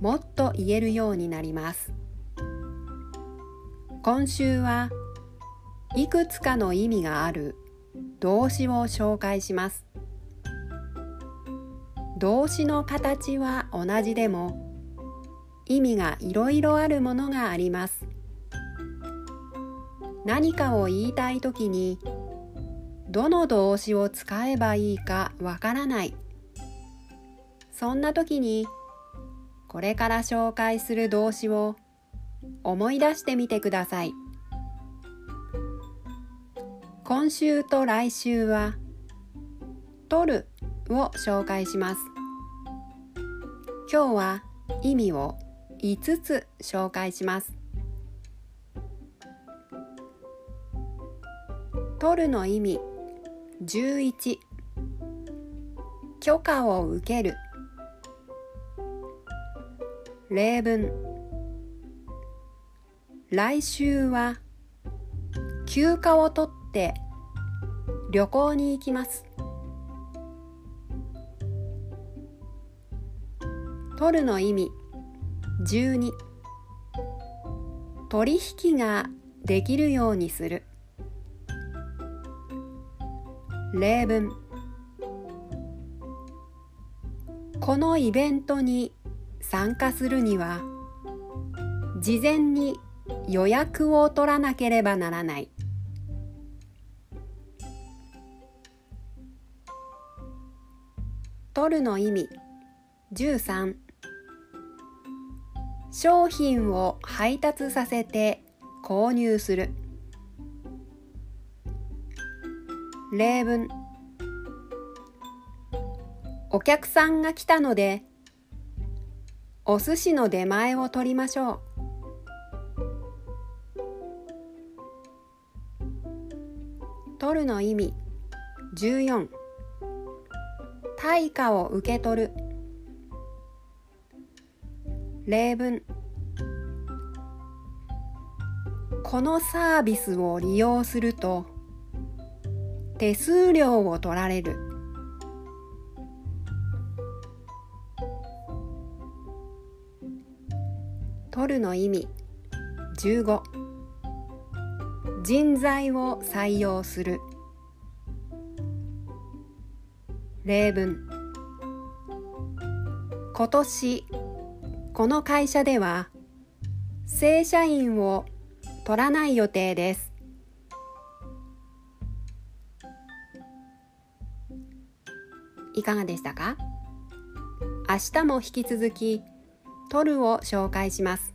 もっと言えるようになります。今週はいくつかの意味がある動詞を紹介します。動詞の形は同じでも意味がいろいろあるものがあります。何かを言いたいときにどの動詞を使えばいいかわからない。そんな時にこれから紹介する動詞を思い出してみてください。今週と来週は「取る」を紹介します。今日は意味を5つ紹介します。取るの意味11許可を受ける例文。来週は休暇を取って旅行に行きます。取るの意味12取引ができるようにする。例文。このイベントに参加するには事前に予約を取らなければならない。取るの意味13商品を配達させて購入する。例文。お客さんが来たのでお寿司の出前を取りましょう。取るの意味14対価を受け取る。例文。このサービスを利用すると手数料を取られる。取るの意味。15人材を採用する。例文。今年この会社では正社員を取らない予定です。いかがでしたか？明日も引き続き取るを紹介します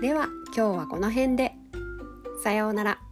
では今日はこの辺でさようなら。